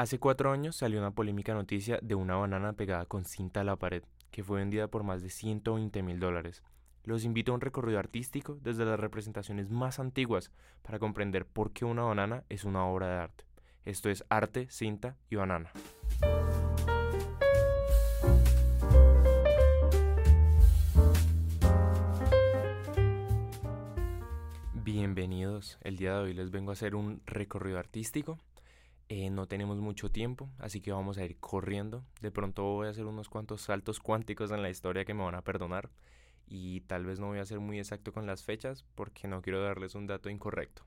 Hace cuatro años salió una polémica noticia de una banana pegada con cinta a la pared, que fue vendida por más de 120 mil dólares. Los invito a un recorrido artístico desde las representaciones más antiguas para comprender por qué una banana es una obra de arte. Esto es arte, cinta y banana. Bienvenidos, el día de hoy les vengo a hacer un recorrido artístico eh, no tenemos mucho tiempo, así que vamos a ir corriendo. De pronto voy a hacer unos cuantos saltos cuánticos en la historia que me van a perdonar. Y tal vez no voy a ser muy exacto con las fechas porque no quiero darles un dato incorrecto.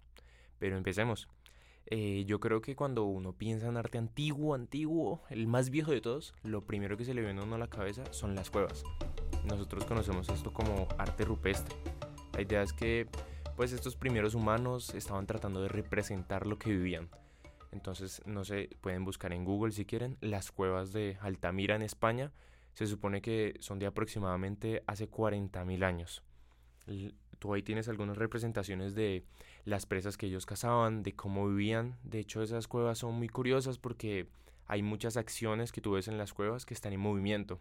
Pero empecemos. Eh, yo creo que cuando uno piensa en arte antiguo, antiguo, el más viejo de todos, lo primero que se le viene a uno a la cabeza son las cuevas. Nosotros conocemos esto como arte rupestre. La idea es que pues estos primeros humanos estaban tratando de representar lo que vivían entonces, no sé, pueden buscar en Google si quieren las cuevas de Altamira en España. Se supone que son de aproximadamente hace 40.000 años. Tú ahí tienes algunas representaciones de las presas que ellos cazaban, de cómo vivían. De hecho, esas cuevas son muy curiosas porque hay muchas acciones que tú ves en las cuevas que están en movimiento.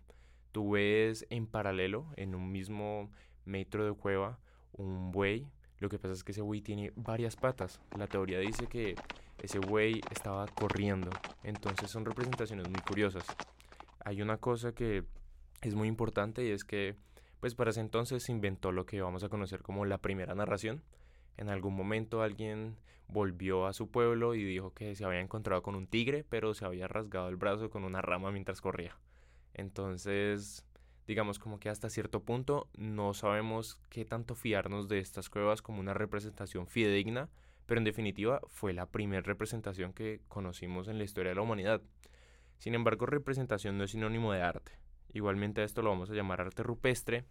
Tú ves en paralelo, en un mismo metro de cueva, un buey. Lo que pasa es que ese buey tiene varias patas. La teoría dice que ese güey estaba corriendo. Entonces son representaciones muy curiosas. Hay una cosa que es muy importante y es que pues para ese entonces se inventó lo que vamos a conocer como la primera narración. En algún momento alguien volvió a su pueblo y dijo que se había encontrado con un tigre, pero se había rasgado el brazo con una rama mientras corría. Entonces, digamos como que hasta cierto punto no sabemos qué tanto fiarnos de estas cuevas como una representación fidedigna pero en definitiva fue la primera representación que conocimos en la historia de la humanidad. Sin embargo, representación no es sinónimo de arte. Igualmente a esto lo vamos a llamar arte rupestre,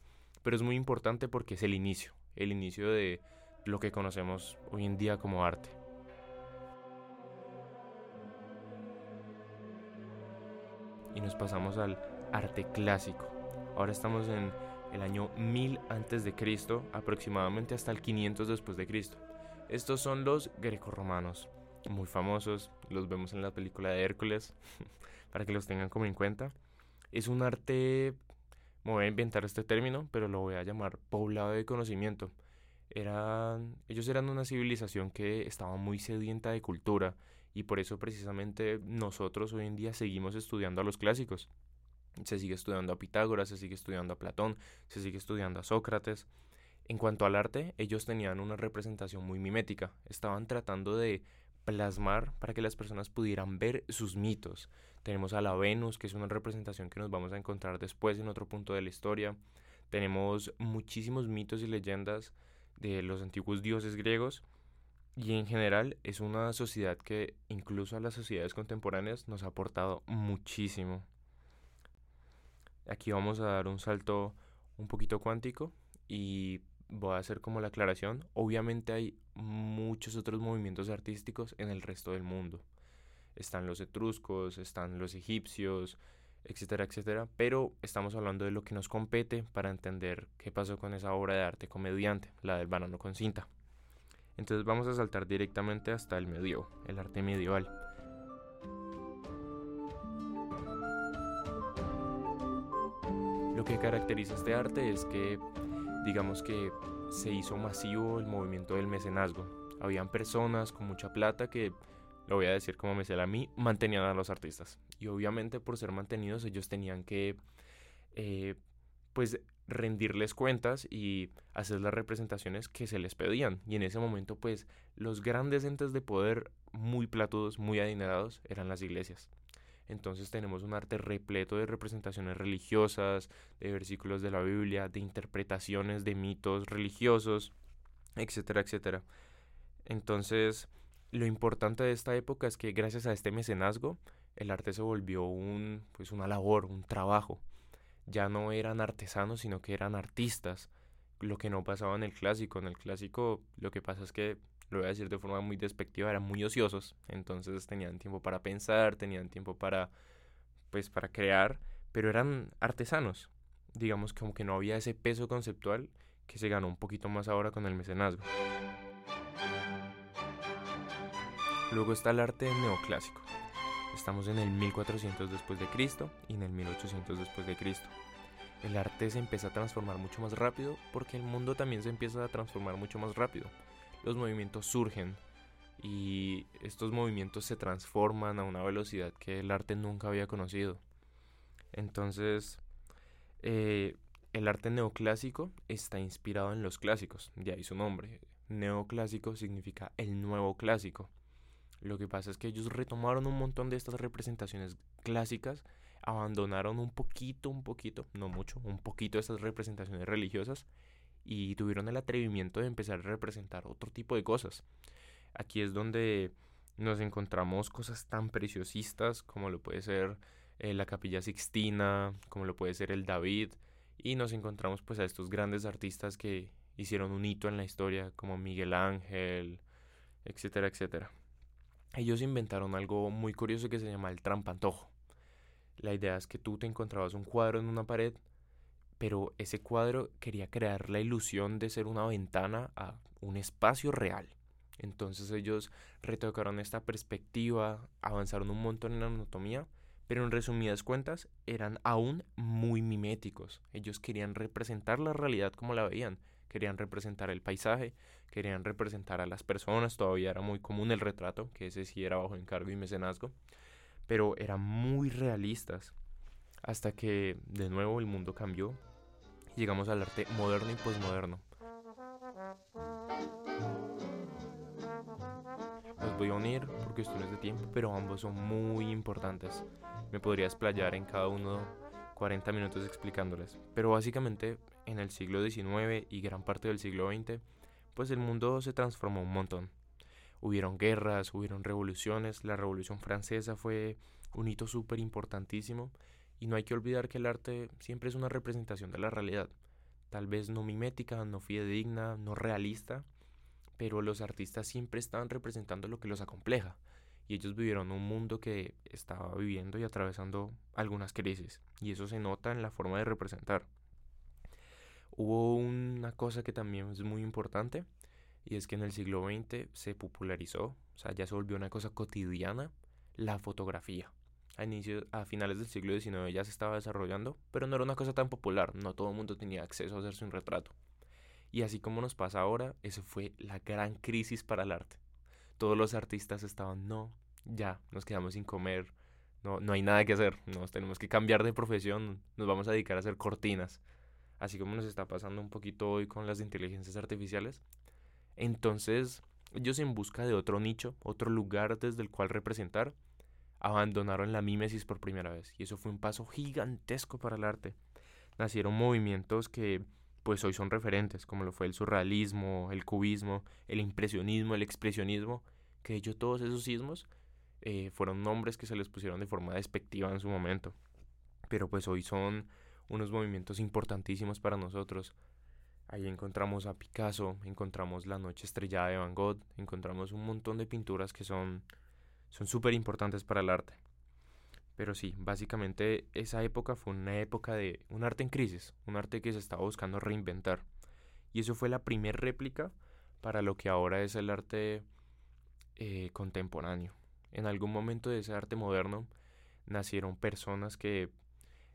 pero es muy importante porque es el inicio, el inicio de lo que conocemos hoy en día como arte. Y nos pasamos al arte clásico. Ahora estamos en el año 1000 antes de Cristo, aproximadamente hasta el 500 después de Cristo. Estos son los grecorromanos, muy famosos, los vemos en la película de Hércules, para que los tengan como en cuenta. Es un arte, me voy a inventar este término, pero lo voy a llamar poblado de conocimiento. Eran, ellos eran una civilización que estaba muy sedienta de cultura y por eso precisamente nosotros hoy en día seguimos estudiando a los clásicos. Se sigue estudiando a Pitágoras, se sigue estudiando a Platón, se sigue estudiando a Sócrates. En cuanto al arte, ellos tenían una representación muy mimética. Estaban tratando de plasmar para que las personas pudieran ver sus mitos. Tenemos a la Venus, que es una representación que nos vamos a encontrar después en otro punto de la historia. Tenemos muchísimos mitos y leyendas de los antiguos dioses griegos. Y en general es una sociedad que incluso a las sociedades contemporáneas nos ha aportado muchísimo. Aquí vamos a dar un salto un poquito cuántico y voy a hacer como la aclaración, obviamente hay muchos otros movimientos artísticos en el resto del mundo. Están los etruscos, están los egipcios, etcétera, etcétera, pero estamos hablando de lo que nos compete para entender qué pasó con esa obra de arte comediante, la del banano con cinta. Entonces vamos a saltar directamente hasta el medievo, el arte medieval. Lo que caracteriza este arte es que digamos que se hizo masivo el movimiento del mecenazgo. Habían personas con mucha plata que, lo voy a decir como me a mí, mantenían a los artistas. Y obviamente por ser mantenidos ellos tenían que, eh, pues, rendirles cuentas y hacer las representaciones que se les pedían. Y en ese momento, pues, los grandes entes de poder muy platudos, muy adinerados, eran las iglesias. Entonces tenemos un arte repleto de representaciones religiosas, de versículos de la Biblia, de interpretaciones de mitos religiosos, etcétera, etcétera. Entonces, lo importante de esta época es que gracias a este mecenazgo, el arte se volvió un, pues una labor, un trabajo. Ya no eran artesanos, sino que eran artistas. Lo que no pasaba en el clásico. En el clásico lo que pasa es que lo voy a decir de forma muy despectiva, eran muy ociosos, entonces tenían tiempo para pensar, tenían tiempo para, pues, para crear, pero eran artesanos. Digamos como que no había ese peso conceptual que se ganó un poquito más ahora con el mecenazgo. Luego está el arte neoclásico. Estamos en el 1400 después de Cristo y en el 1800 después de Cristo. El arte se empieza a transformar mucho más rápido porque el mundo también se empieza a transformar mucho más rápido. Los movimientos surgen y estos movimientos se transforman a una velocidad que el arte nunca había conocido. Entonces, eh, el arte neoclásico está inspirado en los clásicos, de ahí su nombre. Neoclásico significa el nuevo clásico. Lo que pasa es que ellos retomaron un montón de estas representaciones clásicas, abandonaron un poquito, un poquito, no mucho, un poquito estas representaciones religiosas y tuvieron el atrevimiento de empezar a representar otro tipo de cosas. Aquí es donde nos encontramos cosas tan preciosistas como lo puede ser eh, la capilla Sixtina, como lo puede ser el David, y nos encontramos pues a estos grandes artistas que hicieron un hito en la historia como Miguel Ángel, etcétera, etcétera. Ellos inventaron algo muy curioso que se llama el trampantojo. La idea es que tú te encontrabas un cuadro en una pared, pero ese cuadro quería crear la ilusión de ser una ventana a un espacio real. Entonces ellos retocaron esta perspectiva, avanzaron un montón en la anatomía, pero en resumidas cuentas eran aún muy miméticos. Ellos querían representar la realidad como la veían, querían representar el paisaje, querían representar a las personas, todavía era muy común el retrato, que ese sí era bajo encargo y mecenazgo, pero eran muy realistas. Hasta que de nuevo el mundo cambió llegamos al arte moderno y posmoderno. Los voy a unir por cuestiones de tiempo, pero ambos son muy importantes me podría explayar en cada uno 40 minutos explicándoles. Pero básicamente en el siglo XIX y gran parte del siglo XX, pues el mundo se transformó un montón. Hubieron guerras, hubieron revoluciones, la Revolución Francesa fue un hito súper importantísimo y no hay que olvidar que el arte siempre es una representación de la realidad. Tal vez no mimética, no fidedigna, no realista, pero los artistas siempre están representando lo que los acompleja, y ellos vivieron un mundo que estaba viviendo y atravesando algunas crisis y eso se nota en la forma de representar. Hubo una cosa que también es muy importante y es que en el siglo XX se popularizó, o sea, ya se volvió una cosa cotidiana, la fotografía. A, inicio, a finales del siglo XIX ya se estaba desarrollando, pero no era una cosa tan popular, no todo el mundo tenía acceso a hacerse un retrato. Y así como nos pasa ahora, eso fue la gran crisis para el arte. Todos los artistas estaban, no, ya, nos quedamos sin comer, no, no hay nada que hacer, nos tenemos que cambiar de profesión, nos vamos a dedicar a hacer cortinas, así como nos está pasando un poquito hoy con las inteligencias artificiales. Entonces, ellos en busca de otro nicho, otro lugar desde el cual representar, abandonaron la mímesis por primera vez. Y eso fue un paso gigantesco para el arte. Nacieron movimientos que pues hoy son referentes, como lo fue el surrealismo, el cubismo, el impresionismo, el expresionismo, que de hecho todos esos sismos eh, fueron nombres que se les pusieron de forma despectiva en su momento. Pero pues hoy son unos movimientos importantísimos para nosotros. Ahí encontramos a Picasso, encontramos La Noche Estrellada de Van Gogh, encontramos un montón de pinturas que son son súper importantes para el arte. Pero sí, básicamente esa época fue una época de un arte en crisis, un arte que se estaba buscando reinventar. Y eso fue la primera réplica para lo que ahora es el arte eh, contemporáneo en algún momento de ese arte moderno nacieron personas que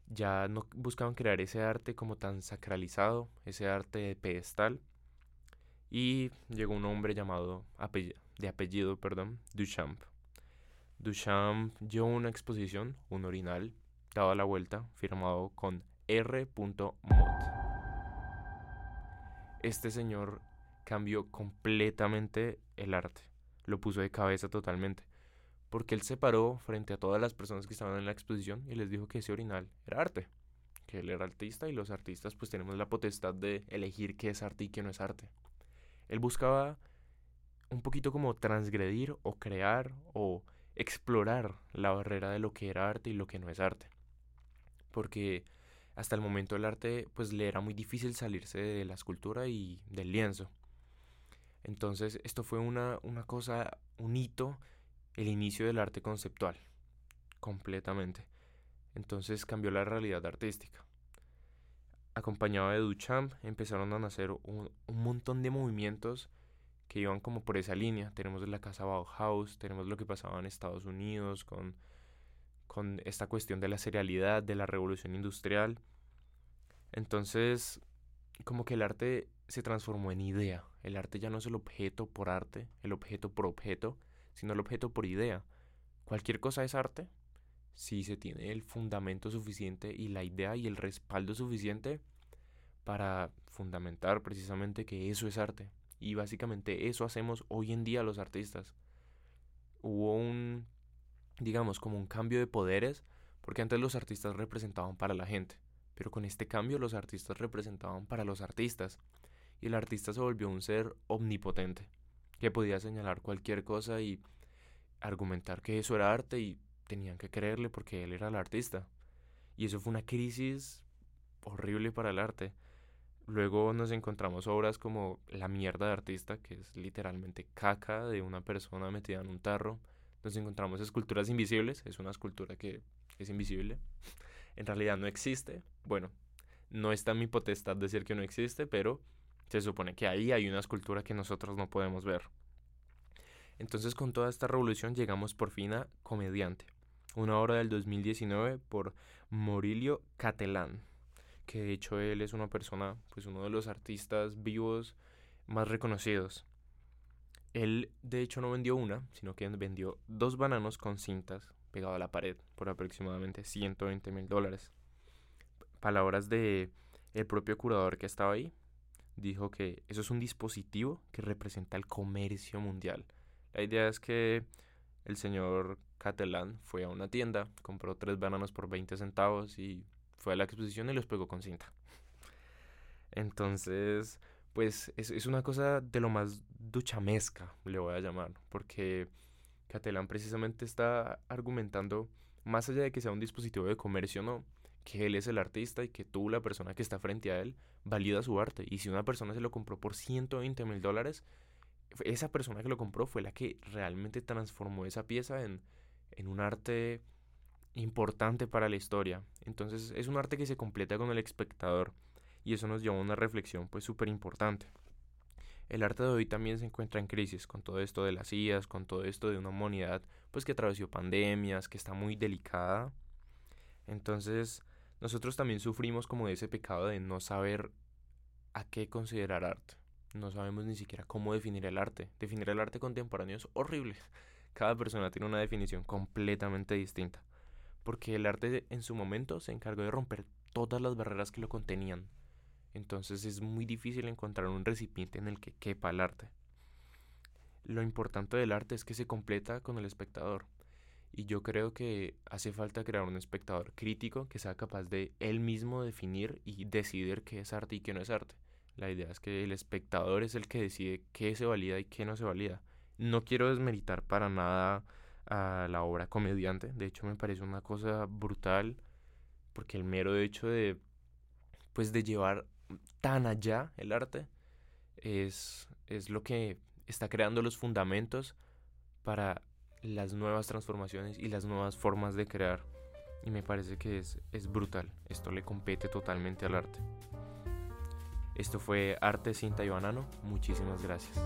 ya no buscaban crear ese arte como tan sacralizado, ese arte de pedestal. Y llegó un hombre llamado de apellido, perdón, Duchamp. Duchamp llevó una exposición, un orinal, dado la vuelta, firmado con R. Mott. Este señor cambió completamente el arte, lo puso de cabeza totalmente porque él se paró frente a todas las personas que estaban en la exposición y les dijo que ese orinal era arte, que él era artista y los artistas pues tenemos la potestad de elegir qué es arte y qué no es arte. Él buscaba un poquito como transgredir o crear o explorar la barrera de lo que era arte y lo que no es arte. Porque hasta el momento el arte pues le era muy difícil salirse de la escultura y del lienzo. Entonces esto fue una, una cosa, un hito el inicio del arte conceptual, completamente. Entonces cambió la realidad artística. Acompañado de Duchamp, empezaron a nacer un, montón de movimientos que iban como por esa línea. Tenemos la casa Bauhaus, tenemos lo que pasaba en Estados Unidos con con esta cuestión de la serialidad, de la revolución industrial. Entonces, como que el arte se transformó en idea. El arte ya no es el objeto por arte, el objeto por objeto, sino el objeto por idea. Cualquier cosa es arte si se tiene el fundamento suficiente y la idea y el respaldo suficiente para fundamentar precisamente que eso es arte. Y básicamente eso hacemos hoy en día los artistas. Hubo un, digamos, como un cambio de poderes, porque antes los artistas representaban para la gente, pero con este cambio los artistas representaban para los artistas, y el artista se volvió un ser omnipotente, que podía señalar cualquier cosa y argumentar que eso era arte y tenían que creerle porque él era el artista. Y eso fue una crisis horrible para el arte. Luego nos encontramos obras como La mierda de artista, que es literalmente caca de una persona metida en un tarro. Nos encontramos esculturas invisibles, es una escultura que es invisible. en realidad no existe. Bueno, no está en mi potestad decir que no existe, pero se supone que ahí hay una escultura que nosotros no podemos ver. Entonces con toda esta revolución llegamos por fin a Comediante, una obra del 2019 por Morilio Catelán, que de hecho él es una persona, pues uno de los artistas vivos más reconocidos. Él de hecho no vendió una, sino que vendió dos bananos con cintas pegado a la pared por aproximadamente 120 mil dólares. Palabras de el propio curador que estaba ahí, dijo que eso es un dispositivo que representa el comercio mundial. La idea es que el señor Catalán fue a una tienda, compró tres bananos por 20 centavos y fue a la exposición y los pegó con cinta. Entonces, pues es, es una cosa de lo más duchamesca, le voy a llamar, porque Catalán precisamente está argumentando, más allá de que sea un dispositivo de comercio no, que él es el artista y que tú, la persona que está frente a él, valida su arte. Y si una persona se lo compró por 120 mil dólares, esa persona que lo compró fue la que realmente transformó esa pieza en, en un arte importante para la historia. Entonces es un arte que se completa con el espectador y eso nos lleva a una reflexión pues súper importante. El arte de hoy también se encuentra en crisis con todo esto de las IAS, con todo esto de una humanidad pues que atravesó pandemias, que está muy delicada. Entonces nosotros también sufrimos como de ese pecado de no saber a qué considerar arte. No sabemos ni siquiera cómo definir el arte. Definir el arte contemporáneo es horrible. Cada persona tiene una definición completamente distinta. Porque el arte en su momento se encargó de romper todas las barreras que lo contenían. Entonces es muy difícil encontrar un recipiente en el que quepa el arte. Lo importante del arte es que se completa con el espectador. Y yo creo que hace falta crear un espectador crítico que sea capaz de él mismo definir y decidir qué es arte y qué no es arte. La idea es que el espectador es el que decide qué se valida y qué no se valida. No quiero desmeritar para nada a la obra comediante. De hecho, me parece una cosa brutal. Porque el mero hecho de. Pues de llevar tan allá el arte. Es, es lo que está creando los fundamentos para las nuevas transformaciones y las nuevas formas de crear. Y me parece que es, es brutal. Esto le compete totalmente al arte. Esto fue Arte, Cinta y Banano. Muchísimas gracias.